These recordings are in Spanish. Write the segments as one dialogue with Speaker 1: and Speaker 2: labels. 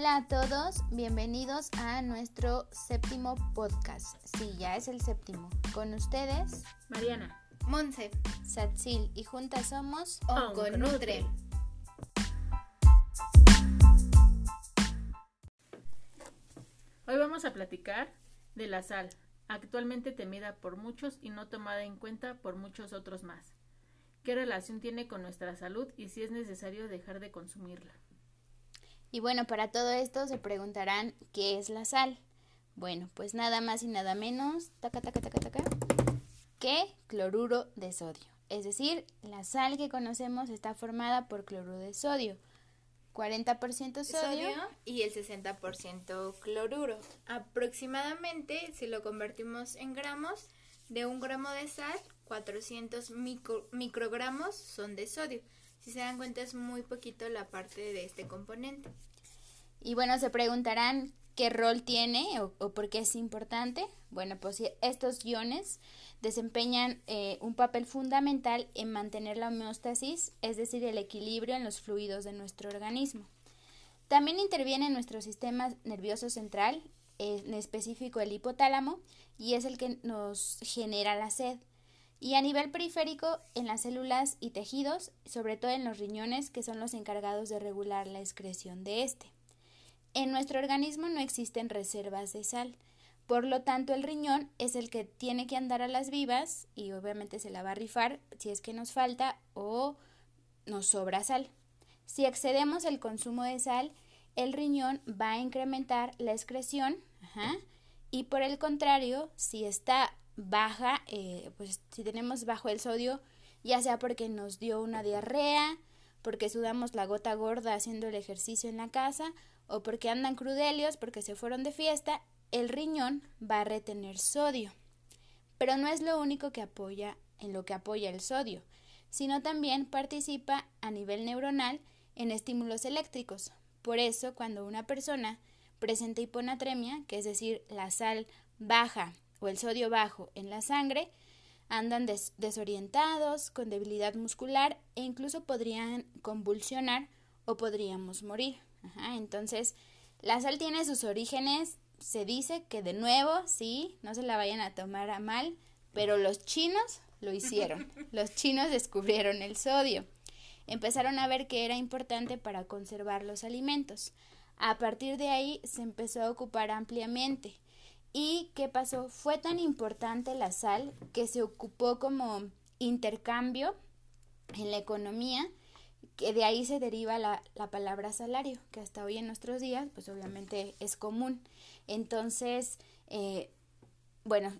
Speaker 1: Hola a todos, bienvenidos a nuestro séptimo podcast. Sí, ya es el séptimo. Con ustedes,
Speaker 2: Mariana,
Speaker 3: Monse,
Speaker 1: Satsil y juntas somos
Speaker 3: Onconutre.
Speaker 2: Hoy vamos a platicar de la sal, actualmente temida por muchos y no tomada en cuenta por muchos otros más. ¿Qué relación tiene con nuestra salud y si es necesario dejar de consumirla?
Speaker 1: Y bueno, para todo esto se preguntarán qué es la sal. Bueno, pues nada más y nada menos, que cloruro de sodio. Es decir, la sal que conocemos está formada por cloruro de sodio. 40% sodio,
Speaker 3: y el 60% cloruro. Aproximadamente, si lo convertimos en gramos, de un gramo de sal, 400 micro- microgramos son de sodio. Si se dan cuenta, es muy poquito la parte de este componente.
Speaker 1: Y bueno, se preguntarán qué rol tiene o, por qué es importante. Bueno, pues estos iones desempeñan eh, un papel fundamental en mantener la homeostasis, es decir, el equilibrio en los fluidos de nuestro organismo. También interviene en nuestro sistema nervioso central, en específico el hipotálamo, y es el que nos genera la sed. Y a nivel periférico, en las células y tejidos, sobre todo en los riñones, que son los encargados de regular la excreción de este. En nuestro organismo no existen reservas de sal, por lo tanto el riñón es el que tiene que andar a las vivas y obviamente se la va a rifar si es que nos falta o nos sobra sal. Si excedemos el consumo de sal, el riñón va a incrementar la excreción y por el contrario, si está baja, eh, pues si tenemos bajo el sodio, ya sea porque nos dio una diarrea, porque sudamos la gota gorda haciendo el ejercicio en la casa, o porque andan crudelios, porque se fueron de fiesta, el riñón va a retener sodio. Pero no es lo único que apoya en lo que apoya el sodio, sino también participa a nivel neuronal en estímulos eléctricos. Por eso, cuando una persona presenta hiponatremia, que es decir, la sal baja o el sodio bajo en la sangre, andan des desorientados, con debilidad muscular e incluso podrían convulsionar o podríamos morir. Ajá, entonces, la sal tiene sus orígenes, se dice que de nuevo, sí, no se la vayan a tomar a mal, pero los chinos lo hicieron. Los chinos descubrieron el sodio. Empezaron a ver que era importante para conservar los alimentos. A partir de ahí se empezó a ocupar ampliamente. ¿Y qué pasó? Fue tan importante la sal que se ocupó como intercambio en la economía que de ahí se deriva la, la, palabra salario, que hasta hoy en nuestros días, pues obviamente es común. Entonces, eh, bueno,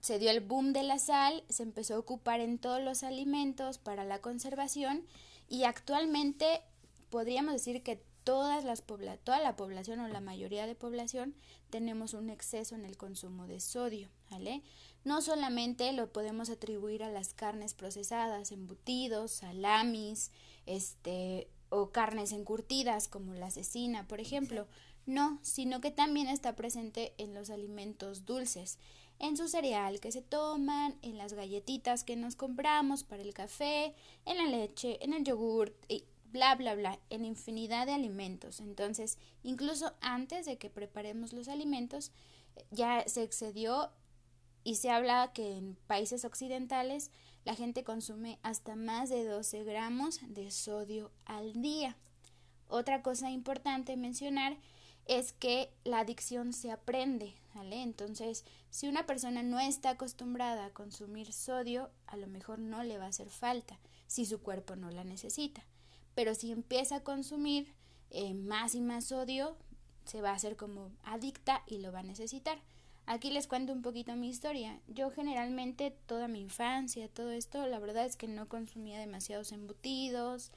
Speaker 1: se dio el boom de la sal, se empezó a ocupar en todos los alimentos para la conservación y actualmente podríamos decir que todas las toda la población o la mayoría de población tenemos un exceso en el consumo de sodio, ¿vale? No solamente lo podemos atribuir a las carnes procesadas, embutidos, salamis, este o carnes encurtidas como la cecina, por ejemplo. No, sino que también está presente en los alimentos dulces, en su cereal que se toman, en las galletitas que nos compramos para el café, en la leche, en el yogur y bla bla bla, en infinidad de alimentos. Entonces, incluso antes de que preparemos los alimentos, ya se excedió y se habla que en países occidentales la gente consume hasta más de 12 gramos de sodio al día. Otra cosa importante mencionar es que la adicción se aprende, ¿vale? Entonces, si una persona no está acostumbrada a consumir sodio, a lo mejor no le va a hacer falta si su cuerpo no la necesita. Pero si empieza a consumir eh, más y más sodio, se va a hacer como adicta y lo va a necesitar. Aquí les cuento un poquito mi historia. Yo generalmente toda mi infancia, todo esto, la verdad es que no consumía demasiados embutidos.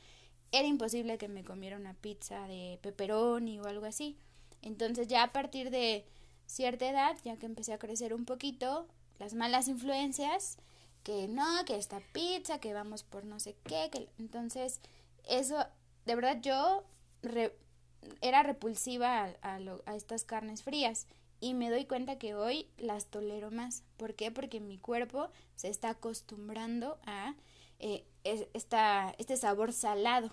Speaker 1: Era imposible que me comiera una pizza de pepperoni o algo así. Entonces ya a partir de cierta edad, ya que empecé a crecer un poquito, las malas influencias, que no, que esta pizza, que vamos por no sé qué, que entonces eso, de verdad yo era repulsiva a estas carnes frías y me doy cuenta que hoy las tolero más. ¿Por qué? Porque mi cuerpo se está acostumbrando a eh, esta, este sabor salado.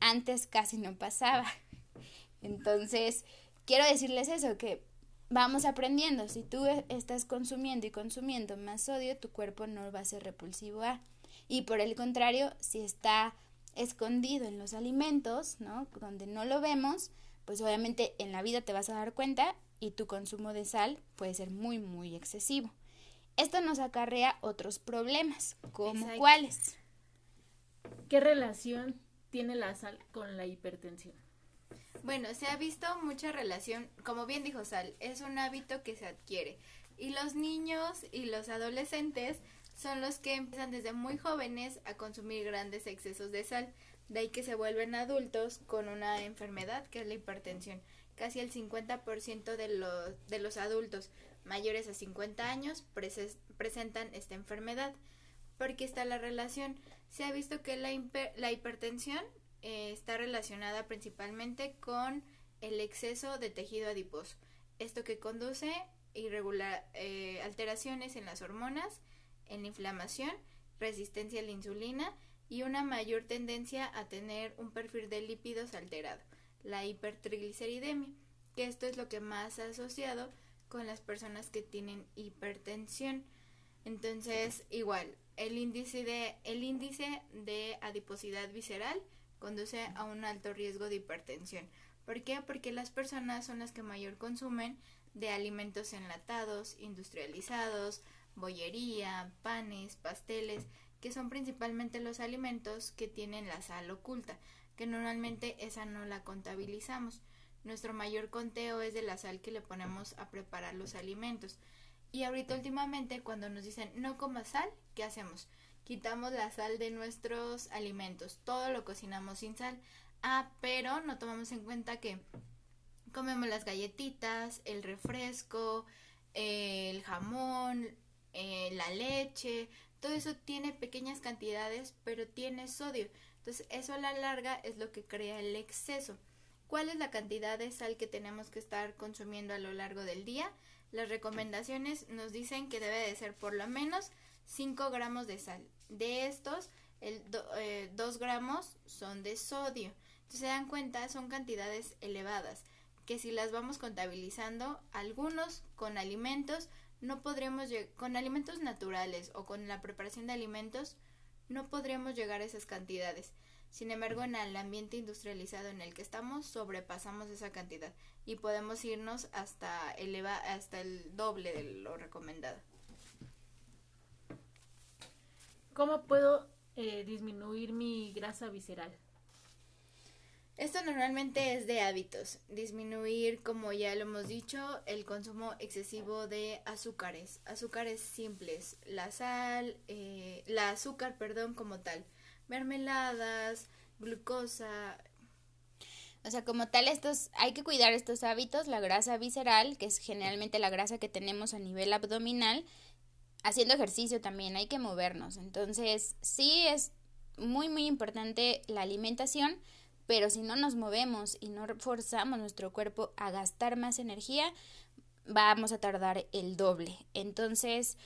Speaker 1: Antes casi no pasaba. Entonces, quiero decirles eso, que vamos aprendiendo. Si tú e, estás consumiendo y consumiendo más sodio, tu cuerpo no va a ser repulsivo a. Y por el contrario, si está escondido en los alimentos, ¿no? Donde no lo vemos, pues obviamente en la vida te vas a dar cuenta y tu consumo de sal puede ser muy, muy excesivo. Esto nos acarrea otros problemas, como cuáles.
Speaker 2: ¿Qué relación tiene la sal con la hipertensión?
Speaker 3: Bueno, se ha visto mucha relación, como bien dijo Sal, es un hábito que se adquiere. Y los niños y los adolescentes son los que empiezan desde muy jóvenes a consumir grandes excesos de sal. De ahí que se vuelven adultos con una enfermedad que es la hipertensión. Casi el 50% de los, de los adultos mayores a 50 años presentan esta enfermedad. Porque está la relación. Se ha visto que la, la hipertensión eh, está relacionada principalmente con el exceso de tejido adiposo. Esto que conduce irregular eh, alteraciones en las hormonas, en la inflamación, resistencia a la insulina y una mayor tendencia a tener un perfil de lípidos alterado, la hipertrigliceridemia, que esto es lo que más ha asociado con las personas que tienen hipertensión. Entonces, igual, el índice de, el índice de adiposidad visceral conduce a un alto riesgo de hipertensión. ¿Por qué? Porque las personas son las que mayor consumen de alimentos enlatados, industrializados, bollería, panes, pasteles, que son principalmente los alimentos que tienen la sal oculta, que normalmente esa no la contabilizamos. Nuestro mayor conteo es de la sal que le ponemos a preparar los alimentos. Y ahorita últimamente cuando nos dicen no comas sal, ¿qué hacemos? quitamos la sal de nuestros alimentos, todo lo cocinamos sin sal. Ah, pero no tomamos en cuenta que comemos las galletitas, el refresco, el jamón, eh, la leche, todo eso tiene pequeñas cantidades, pero tiene sodio. Entonces, eso a la larga es lo que crea el exceso. ¿Cuál es la cantidad de sal que tenemos que estar consumiendo a lo largo del día? Las recomendaciones nos dicen que debe de ser por lo menos 5 gramos de sal. De estos, el 2 eh, gramos son de sodio. Entonces se dan cuenta, son cantidades elevadas, que si las vamos contabilizando, algunos con alimentos, no podríamos con alimentos naturales o con la preparación de alimentos, no podríamos llegar a esas cantidades. Sin embargo, en el ambiente industrializado en el que estamos, sobrepasamos esa cantidad y podemos irnos hasta, eleva hasta el doble de lo recomendado.
Speaker 2: ¿Cómo puedo eh, disminuir mi grasa visceral?
Speaker 3: Esto normalmente es de hábitos. Disminuir, como ya lo hemos dicho, el consumo excesivo de azúcares. Azúcares simples. La sal, eh, la azúcar, perdón, como tal. Mermeladas, glucosa.
Speaker 1: O sea, como tal, estos, hay que cuidar estos hábitos. La grasa visceral, que es generalmente la grasa que tenemos a nivel abdominal, haciendo ejercicio también, hay que movernos. Entonces, sí es muy, muy importante la alimentación, pero si no nos movemos y no forzamos nuestro cuerpo a gastar más energía, vamos a tardar el doble. Entonces,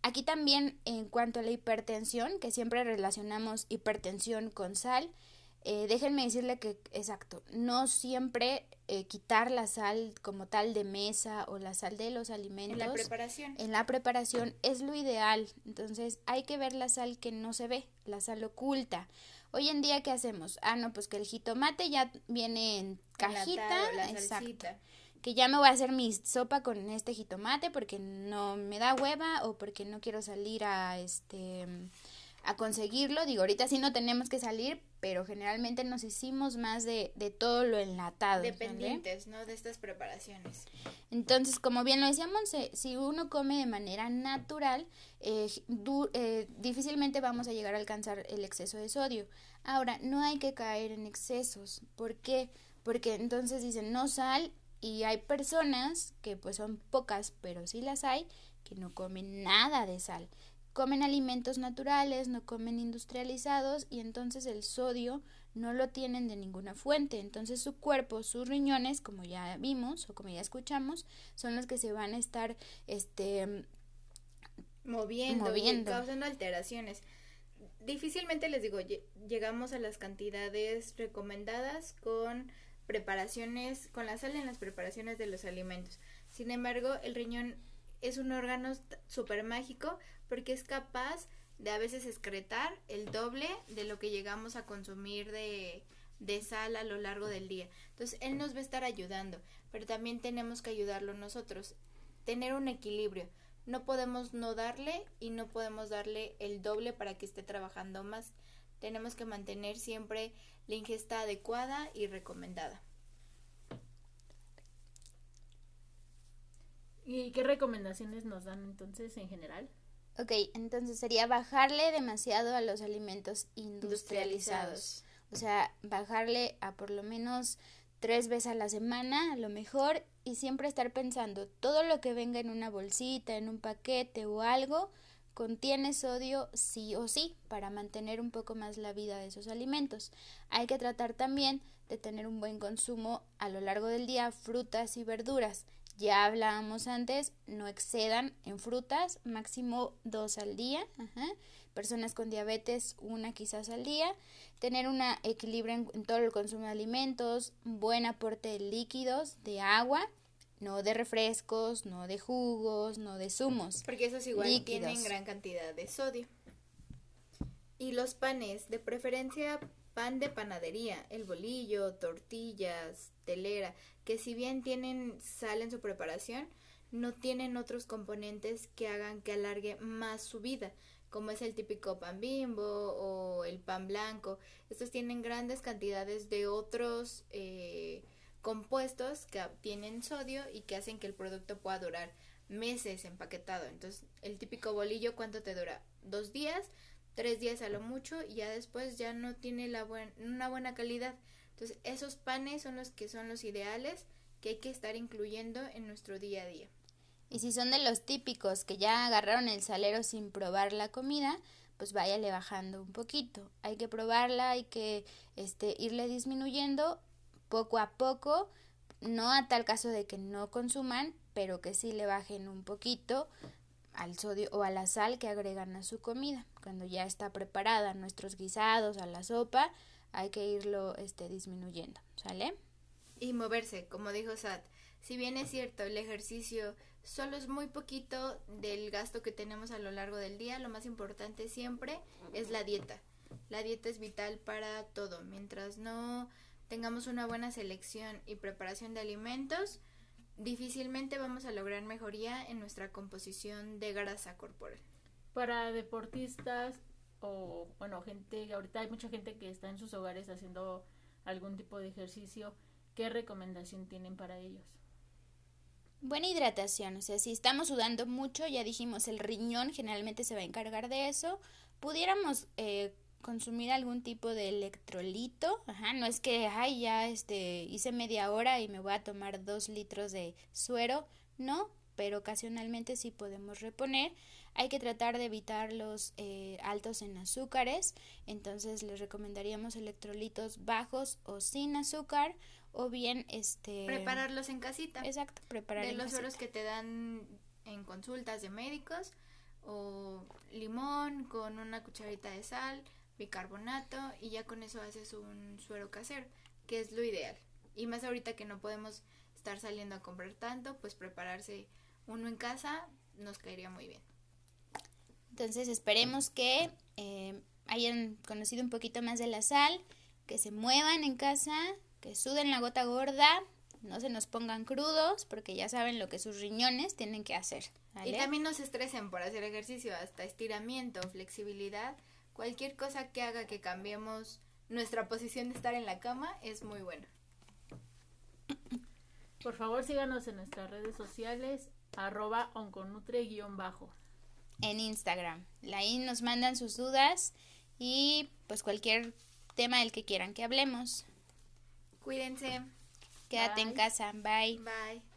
Speaker 1: aquí también en cuanto a la hipertensión, que siempre relacionamos hipertensión con sal, eh, déjenme decirle que, exacto, no siempre eh, quitar la sal como tal de mesa o la sal de los alimentos.
Speaker 3: En la preparación.
Speaker 1: En la preparación es lo ideal. Entonces hay que ver la sal que no se ve, la sal oculta. Hoy en día, ¿qué hacemos? Ah, no, pues que el jitomate ya viene en cajita. exacto. Que ya me voy a hacer mi sopa con este jitomate porque no me da hueva o porque no quiero salir a este a conseguirlo. Digo, ahorita sí no tenemos que salir, pero generalmente nos hicimos más de, de todo lo enlatado.
Speaker 3: Dependientes, ¿no? De estas preparaciones.
Speaker 1: Entonces, como bien lo decíamos, si uno come de manera natural, eh, eh, difícilmente vamos a llegar a alcanzar el exceso de sodio. Ahora, no hay que caer en excesos. ¿Por qué? Porque entonces dicen no sal y hay personas que pues son pocas, pero sí las hay, que no comen nada de sal comen alimentos naturales, no comen industrializados y entonces el sodio no lo tienen de ninguna fuente. Entonces su cuerpo, sus riñones, como ya vimos o como ya escuchamos, son los que se van a estar este
Speaker 3: moviendo, moviendo. y causando alteraciones. Difícilmente les digo, llegamos a las cantidades recomendadas con preparaciones, con la sal en las preparaciones de los alimentos. Sin embargo, el riñón es un órgano súper mágico porque es capaz de a veces excretar el doble de lo que llegamos a consumir de, de sal a lo largo del día. Entonces, él nos va a estar ayudando, pero también tenemos que ayudarlo nosotros. Tener un equilibrio. No podemos no darle y no podemos darle el doble para que esté trabajando más. Tenemos que mantener siempre la ingesta adecuada y recomendada.
Speaker 2: ¿Y qué recomendaciones nos dan entonces en general?
Speaker 1: Ok, entonces sería bajarle demasiado a los alimentos industrializados. O sea, bajarle a por lo menos tres veces a la semana, a lo mejor, y siempre estar pensando, todo lo que venga en una bolsita, en un paquete o algo, contiene sodio sí o sí para mantener un poco más la vida de esos alimentos. Hay que tratar también de tener un buen consumo a lo largo del día frutas y verduras. Ya hablábamos antes, no excedan en frutas, máximo dos al día. Personas con diabetes, una quizás al día. Tener un equilibrio en, todo el consumo de alimentos, buen aporte de líquidos, de agua, no de refrescos, no de jugos, no de zumos.
Speaker 3: Porque esos igual tienen gran cantidad de sodio. Y los panes, de preferencia pan de panadería, el bolillo, tortillas, telera, que si bien tienen sal en su preparación, no tienen otros componentes que hagan que alargue más su vida, como es el típico pan bimbo o el pan blanco. Estos tienen grandes cantidades de otros eh, compuestos que tienen sodio y que hacen que el producto pueda durar meses empaquetado. Entonces, el típico bolillo, ¿cuánto te dura? Dos días, tres días a lo mucho y ya después ya no tiene la una buena calidad. Entonces, esos panes son los que son los ideales que hay que estar incluyendo en nuestro día a día.
Speaker 1: Y si son de los típicos que ya agarraron el salero sin probar la comida, pues váyale bajando un poquito. Hay que probarla, hay que este, irle disminuyendo poco a poco, no a tal caso de que no consuman, pero que sí le bajen un poquito al sodio o a la sal que agregan a su comida. Cuando ya está preparada nuestros guisados, a la sopa, hay que irlo este, disminuyendo, ¿sale?
Speaker 3: Y moverse, como dijo Sat. Si bien es cierto, el ejercicio solo es muy poquito del gasto que tenemos a lo largo del día, lo más importante siempre es la dieta. La dieta es vital para todo. Mientras no tengamos una buena selección y preparación de alimentos, difícilmente vamos a lograr mejoría en nuestra composición de grasa corporal.
Speaker 2: Para deportistas o, bueno, gente, ahorita hay mucha gente que está en sus hogares haciendo algún tipo de ejercicio, ¿qué recomendación tienen para ellos?
Speaker 1: Buena hidratación, o sea, si estamos sudando mucho, ya dijimos, el riñón generalmente se va a encargar de eso, pudiéramos eh, consumir algún tipo de electrolito, ajá, no es que, ay, ya este, hice media hora y me voy a tomar dos litros de suero, no, pero ocasionalmente sí podemos reponer. Hay que tratar de evitar los eh, altos en azúcares, entonces les recomendaríamos electrolitos bajos o sin azúcar o bien este
Speaker 3: prepararlos en casita.
Speaker 1: Exacto, preparar
Speaker 3: de los sueros que te dan en consultas de médicos o limón con una cucharita de sal, bicarbonato y ya con eso haces un suero casero, que es lo ideal. Y más ahorita que no podemos estar saliendo a comprar tanto, pues prepararse uno en casa nos caería muy bien.
Speaker 1: Entonces esperemos que eh, hayan conocido un poquito más de la sal, que se muevan en casa, que suden la gota gorda, no se nos pongan crudos, porque ya saben lo que sus riñones tienen que hacer.
Speaker 3: Y también no se estresen por hacer ejercicio, hasta estiramiento, flexibilidad Cualquier cosa que haga que cambiemos nuestra posición de estar en la cama es muy bueno.
Speaker 2: Por favor, síganos en nuestras redes sociales, arroba onconutre-bajo.
Speaker 1: En Instagram. Ahí nos mandan sus dudas y pues cualquier tema del que quieran que hablemos.
Speaker 3: Cuídense.
Speaker 1: Quédate en casa. Bye.
Speaker 3: Bye.